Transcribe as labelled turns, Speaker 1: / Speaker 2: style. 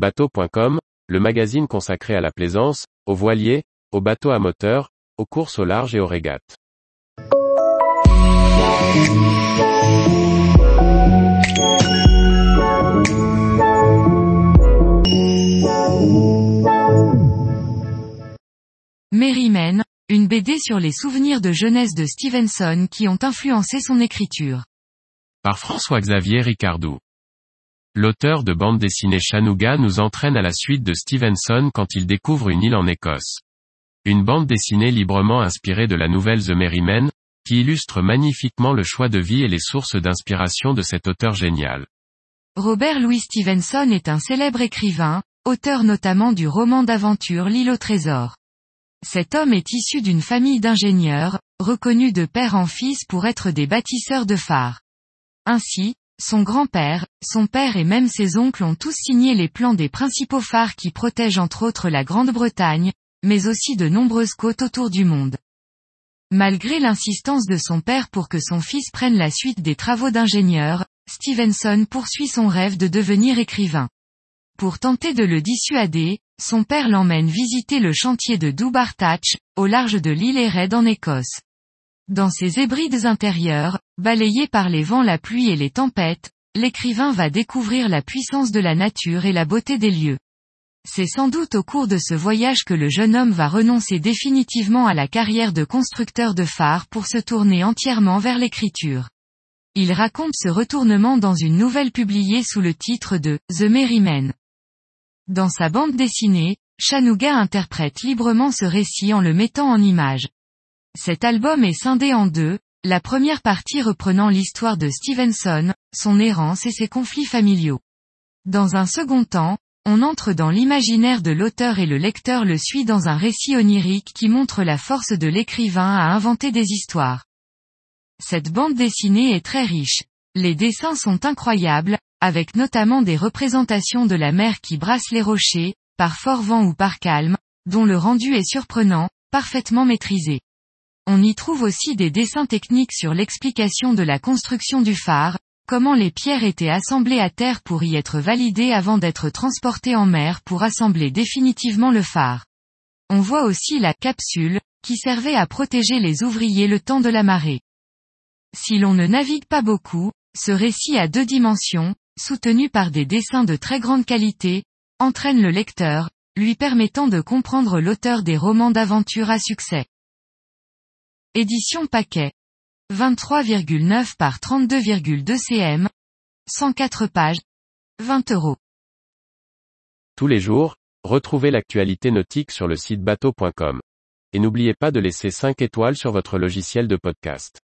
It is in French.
Speaker 1: Bateau.com, le magazine consacré à la plaisance, aux voiliers, aux bateaux à moteur, aux courses au large et aux régates.
Speaker 2: Merrymen, une BD sur les souvenirs de jeunesse de Stevenson qui ont influencé son écriture.
Speaker 1: Par François-Xavier Ricardou. L'auteur de bande dessinée Chanouga nous entraîne à la suite de Stevenson quand il découvre une île en Écosse. Une bande dessinée librement inspirée de la nouvelle The Merrymen, qui illustre magnifiquement le choix de vie et les sources d'inspiration de cet auteur génial.
Speaker 2: Robert Louis Stevenson est un célèbre écrivain, auteur notamment du roman d'aventure L'île au trésor. Cet homme est issu d'une famille d'ingénieurs, reconnus de père en fils pour être des bâtisseurs de phares. Ainsi, son grand-père, son père et même ses oncles ont tous signé les plans des principaux phares qui protègent entre autres la Grande-Bretagne, mais aussi de nombreuses côtes autour du monde. Malgré l'insistance de son père pour que son fils prenne la suite des travaux d'ingénieur, Stevenson poursuit son rêve de devenir écrivain. Pour tenter de le dissuader, son père l'emmène visiter le chantier de Doubartach, au large de l'île Ered en Écosse. Dans ces hébrides intérieures, balayés par les vents la pluie et les tempêtes, l'écrivain va découvrir la puissance de la nature et la beauté des lieux. C'est sans doute au cours de ce voyage que le jeune homme va renoncer définitivement à la carrière de constructeur de phares pour se tourner entièrement vers l'écriture. Il raconte ce retournement dans une nouvelle publiée sous le titre de The Merrymen. Dans sa bande dessinée, Chanouga interprète librement ce récit en le mettant en image. Cet album est scindé en deux, la première partie reprenant l'histoire de Stevenson, son errance et ses conflits familiaux. Dans un second temps, on entre dans l'imaginaire de l'auteur et le lecteur le suit dans un récit onirique qui montre la force de l'écrivain à inventer des histoires. Cette bande dessinée est très riche. Les dessins sont incroyables, avec notamment des représentations de la mer qui brasse les rochers, par fort vent ou par calme, dont le rendu est surprenant, parfaitement maîtrisé. On y trouve aussi des dessins techniques sur l'explication de la construction du phare, comment les pierres étaient assemblées à terre pour y être validées avant d'être transportées en mer pour assembler définitivement le phare. On voit aussi la capsule, qui servait à protéger les ouvriers le temps de la marée. Si l'on ne navigue pas beaucoup, ce récit à deux dimensions, soutenu par des dessins de très grande qualité, entraîne le lecteur, lui permettant de comprendre l'auteur des romans d'aventure à succès. Édition paquet. 23,9 par 32,2 cm. 104 pages. 20 euros.
Speaker 1: Tous les jours, retrouvez l'actualité nautique sur le site bateau.com. Et n'oubliez pas de laisser 5 étoiles sur votre logiciel de podcast.